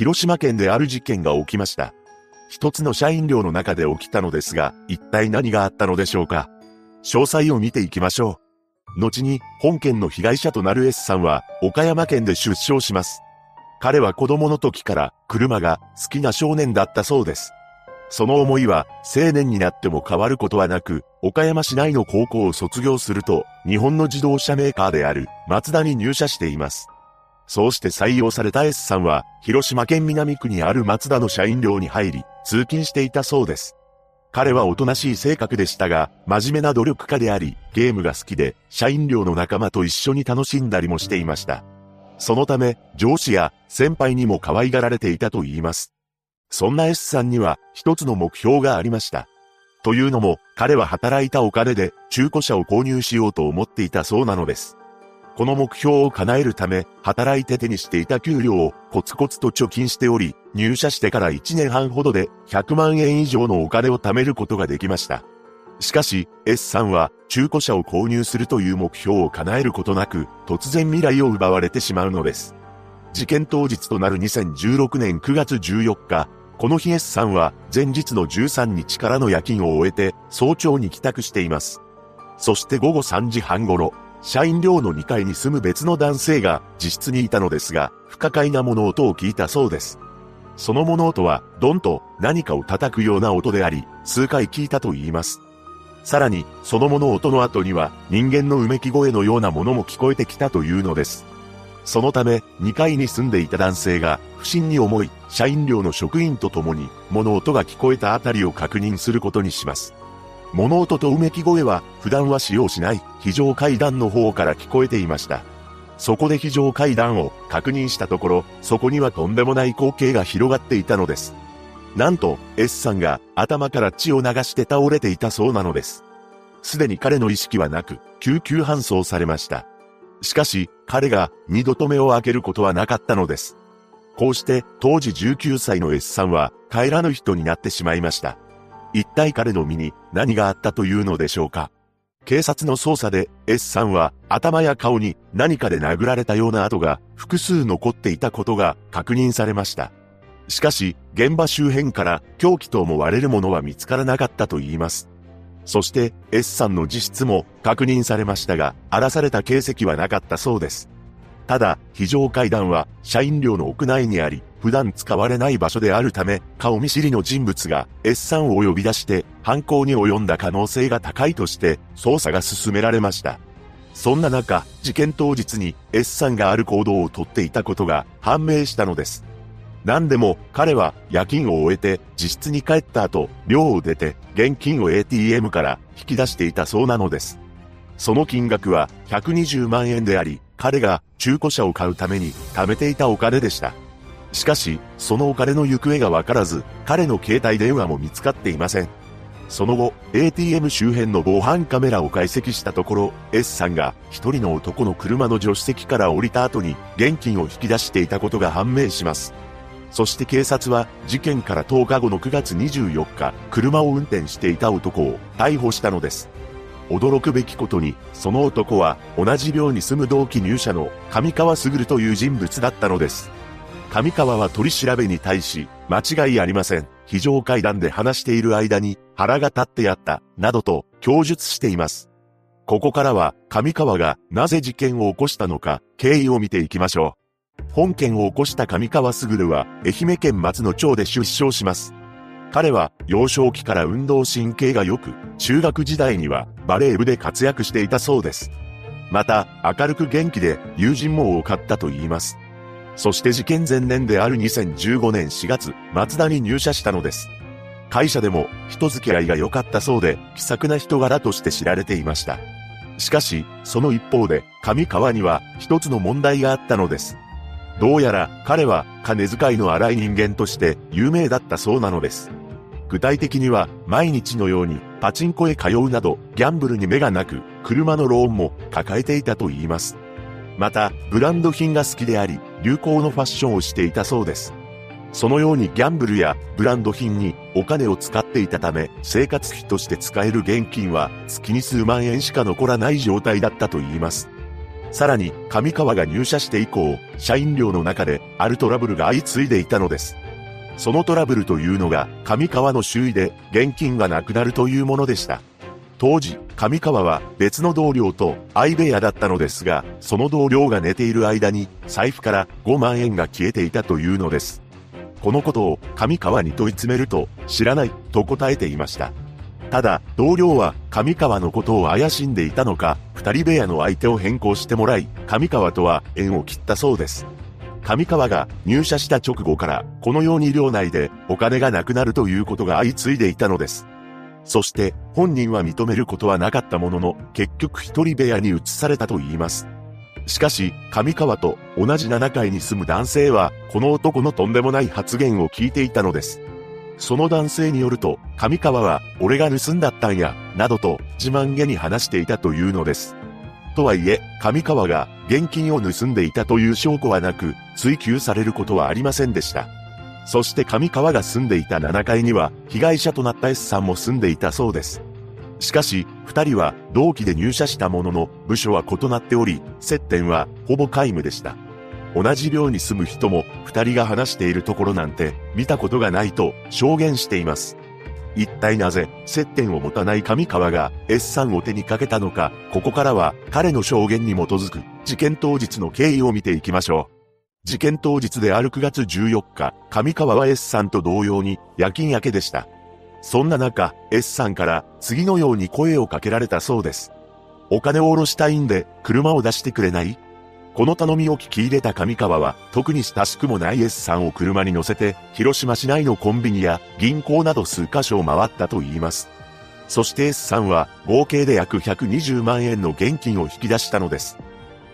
広島県である事件が起きました。一つの社員寮の中で起きたのですが、一体何があったのでしょうか詳細を見ていきましょう。後に、本件の被害者となる S さんは、岡山県で出生します。彼は子供の時から、車が好きな少年だったそうです。その思いは、青年になっても変わることはなく、岡山市内の高校を卒業すると、日本の自動車メーカーである、マツダに入社しています。そうして採用された S さんは、広島県南区にある松田の社員寮に入り、通勤していたそうです。彼はおとなしい性格でしたが、真面目な努力家であり、ゲームが好きで、社員寮の仲間と一緒に楽しんだりもしていました。そのため、上司や先輩にも可愛がられていたと言います。そんな S さんには、一つの目標がありました。というのも、彼は働いたお金で中古車を購入しようと思っていたそうなのです。この目標を叶えるため、働いて手にしていた給料をコツコツと貯金しており、入社してから1年半ほどで100万円以上のお金を貯めることができました。しかし、S さんは中古車を購入するという目標を叶えることなく、突然未来を奪われてしまうのです。事件当日となる2016年9月14日、この日 S さんは前日の13日からの夜勤を終えて早朝に帰宅しています。そして午後3時半頃、社員寮の2階に住む別の男性が自室にいたのですが、不可解な物音を聞いたそうです。その物音は、ドンと何かを叩くような音であり、数回聞いたと言います。さらに、その物音の後には、人間のうめき声のようなものも聞こえてきたというのです。そのため、2階に住んでいた男性が、不審に思い、社員寮の職員と共に、物音が聞こえたあたりを確認することにします。物音とうめき声は普段は使用しない非常階段の方から聞こえていました。そこで非常階段を確認したところ、そこにはとんでもない光景が広がっていたのです。なんと、S さんが頭から血を流して倒れていたそうなのです。すでに彼の意識はなく、救急搬送されました。しかし、彼が二度と目を開けることはなかったのです。こうして、当時19歳の S さんは帰らぬ人になってしまいました。一体彼の身に何があったというのでしょうか警察の捜査で S さんは頭や顔に何かで殴られたような跡が複数残っていたことが確認されました。しかし、現場周辺から凶器と思われるものは見つからなかったと言います。そして S さんの自室も確認されましたが、荒らされた形跡はなかったそうです。ただ、非常階段は社員寮の屋内にあり、普段使われない場所であるため、顔見知りの人物が S さんを呼び出して犯行に及んだ可能性が高いとして捜査が進められました。そんな中、事件当日に S さんがある行動をとっていたことが判明したのです。何でも彼は夜勤を終えて自室に帰った後、寮を出て現金を ATM から引き出していたそうなのです。その金額は120万円であり、彼が中古車を買うために貯めていたお金でした。しかし、そのお金の行方がわからず、彼の携帯電話も見つかっていません。その後、ATM 周辺の防犯カメラを解析したところ、S さんが一人の男の車の助手席から降りた後に現金を引き出していたことが判明します。そして警察は事件から10日後の9月24日、車を運転していた男を逮捕したのです。驚くべきことに、その男は同じ寮に住む同期入社の上川卓という人物だったのです。上川は取り調べに対し、間違いありません。非常階段で話している間に腹が立ってやった、などと供述しています。ここからは上川がなぜ事件を起こしたのか、経緯を見ていきましょう。本件を起こした上川卓は愛媛県松野町で出生します。彼は幼少期から運動神経が良く、中学時代にはバレー部で活躍していたそうです。また、明るく元気で友人も多かったと言います。そして事件前年である2015年4月、松田に入社したのです。会社でも人付き合いが良かったそうで、気さくな人柄として知られていました。しかし、その一方で、上川には一つの問題があったのです。どうやら彼は金遣いの荒い人間として有名だったそうなのです。具体的には毎日のようにパチンコへ通うなどギャンブルに目がなく車のローンも抱えていたと言います。またブランド品が好きであり流行のファッションをしていたそうです。そのようにギャンブルやブランド品にお金を使っていたため生活費として使える現金は月に数万円しか残らない状態だったと言います。さらに、上川が入社して以降、社員寮の中であるトラブルが相次いでいたのです。そのトラブルというのが、上川の周囲で現金がなくなるというものでした。当時、上川は別の同僚と相部屋だったのですが、その同僚が寝ている間に財布から5万円が消えていたというのです。このことを上川に問い詰めると、知らないと答えていました。ただ、同僚は上川のことを怪しんでいたのか、二人部屋の相手を変更してもらい、上川とは縁を切ったそうです。上川が入社した直後から、このように寮内でお金がなくなるということが相次いでいたのです。そして、本人は認めることはなかったものの、結局一人部屋に移されたと言います。しかし、上川と同じ7階に住む男性は、この男のとんでもない発言を聞いていたのです。その男性によると、上川は、俺が盗んだったんや、などと、自慢げに話していたというのです。とはいえ、上川が、現金を盗んでいたという証拠はなく、追及されることはありませんでした。そして上川が住んでいた7階には、被害者となった S さんも住んでいたそうです。しかし、二人は同期で入社したものの、部署は異なっており、接点はほぼ皆無でした。同じ寮に住む人も二人が話しているところなんて見たことがないと証言しています。一体なぜ接点を持たない上川が S さんを手にかけたのか、ここからは彼の証言に基づく事件当日の経緯を見ていきましょう。事件当日である9月14日、上川は S さんと同様に夜勤明けでした。そんな中、S さんから次のように声をかけられたそうです。お金を下ろしたいんで、車を出してくれない？この頼みを聞き入れた上川は、特に親しくもない S さんを車に乗せて、広島市内のコンビニや銀行など数カ所を回ったと言います。そして S さんは、合計で約120万円の現金を引き出したのです。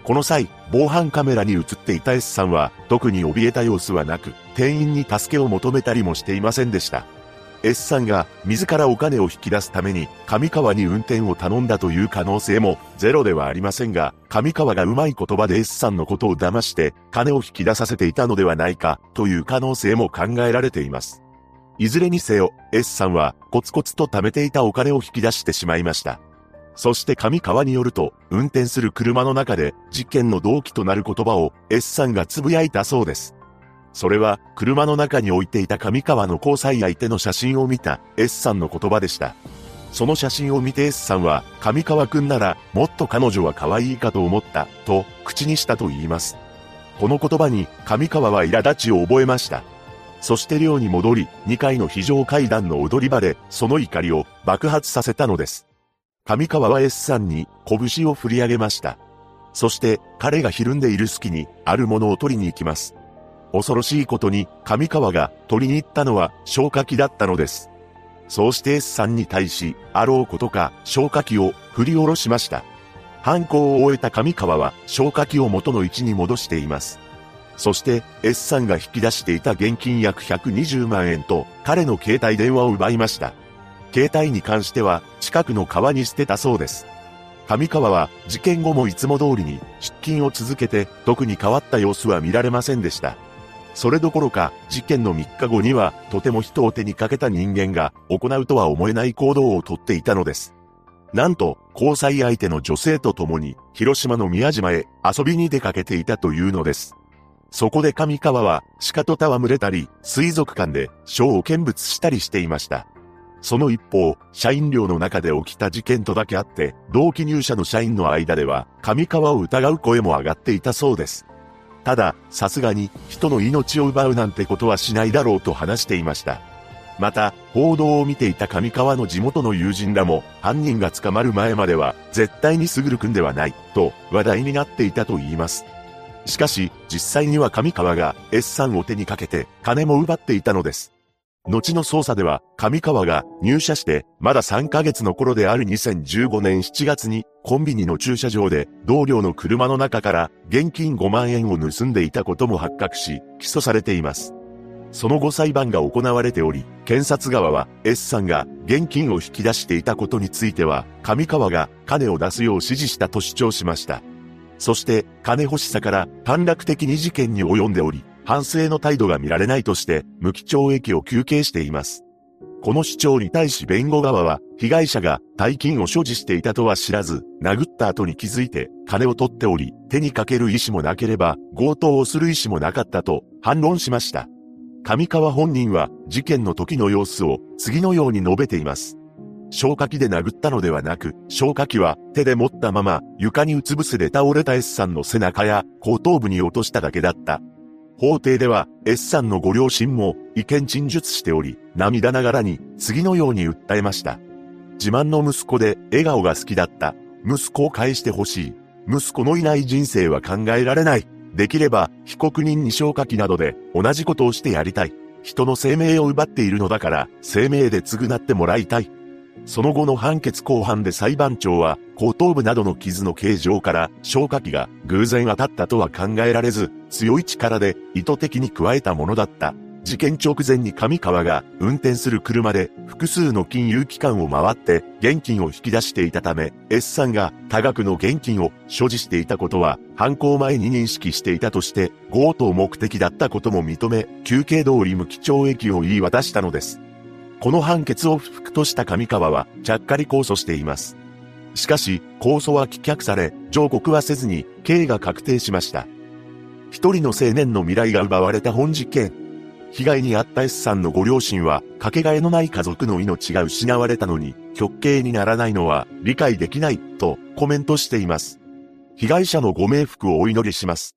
この際、防犯カメラに映っていた S さんは、特に怯えた様子はなく、店員に助けを求めたりもしていませんでした。S さんが自らお金を引き出すために上川に運転を頼んだという可能性もゼロではありませんが、上川がうまい言葉で S さんのことを騙して金を引き出させていたのではないかという可能性も考えられています。いずれにせよ、S さんはコツコツと貯めていたお金を引き出してしまいました。そして上川によると、運転する車の中で事件の動機となる言葉を S さんがつぶやいたそうです。それは、車の中に置いていた上川の交際相手の写真を見た S さんの言葉でした。その写真を見て S さんは、上川くんなら、もっと彼女は可愛いかと思った、と、口にしたと言います。この言葉に、上川は苛立ちを覚えました。そして寮に戻り、2階の非常階段の踊り場で、その怒りを爆発させたのです。上川は S さんに拳を振り上げました。そして彼がひるんでいる隙にあるものを取りに行きます。恐ろしいことに上川が取りに行ったのは消火器だったのです。そうして S さんに対し、あろうことか消火器を振り下ろしました。犯行を終えた上川は消火器を元の位置に戻しています。そして S さんが引き出していた現金約120万円と彼の携帯電話を奪いました。携帯に関しては近くの川に捨てたそうです。上川は事件後もいつも通りに出勤を続けて特に変わった様子は見られませんでした。それどころか、事件の3日後には、とても人を手にかけた人間が、行うとは思えない行動をとっていたのです。なんと、交際相手の女性と共に、広島の宮島へ遊びに出かけていたというのです。そこで上川は、鹿と戯れたり、水族館で、ショーを見物したりしていました。その一方、社員寮の中で起きた事件とだけあって、同期入社の社員の間では、上川を疑う声も上がっていたそうです。ただ、さすがに人の命を奪うなんてことはしないだろうと話していました。また、報道を見ていた上川の地元の友人らも、犯人が捕まる前までは、絶対にすぐるくんではない、と話題になっていたと言います。しかし、実際には上川が S さんを手にかけて、金も奪っていたのです。後の捜査では、上川が入社してまだ3ヶ月の頃である2015年7月にコンビニの駐車場で同僚の車の中から現金5万円を盗んでいたことも発覚し、起訴されています。その後裁判が行われており、検察側は S さんが現金を引き出していたことについては、上川が金を出すよう指示したと主張しました。そして、金欲しさから短絡的に事件に及んでおり、反省の態度が見られないとして、無期懲役を求刑しています。この主張に対し弁護側は、被害者が大金を所持していたとは知らず、殴った後に気づいて金を取っており、手にかける意思もなければ、強盗をする意思もなかったと反論しました。上川本人は事件の時の様子を次のように述べています。消火器で殴ったのではなく、消火器は手で持ったまま床にうつ伏せで倒れた S さんの背中や後頭部に落としただけだった。法廷では S さんのご両親も意見陳述しており、涙ながらに次のように訴えました。自慢の息子で笑顔が好きだった。息子を返してほしい。息子のいない人生は考えられない。できれば被告人に消火器などで同じことをしてやりたい。人の生命を奪っているのだから生命で償ってもらいたい。その後の判決公判で裁判長は、後頭部などの傷の形状から消火器が偶然当たったとは考えられず、強い力で意図的に加えたものだった。事件直前に上川が運転する車で複数の金融機関を回って現金を引き出していたため S さんが多額の現金を所持していたことは犯行前に認識していたとして強盗目的だったことも認め休憩通り無期懲役を言い渡したのです。この判決を不服とした上川は、ちゃっかり控訴しています。しかし、控訴は棄却され、上告はせずに、刑が確定しました。一人の青年の未来が奪われた本事件。被害に遭った S さんのご両親は、かけがえのない家族の命が失われたのに、極刑にならないのは理解できない、とコメントしています。被害者のご冥福をお祈りします。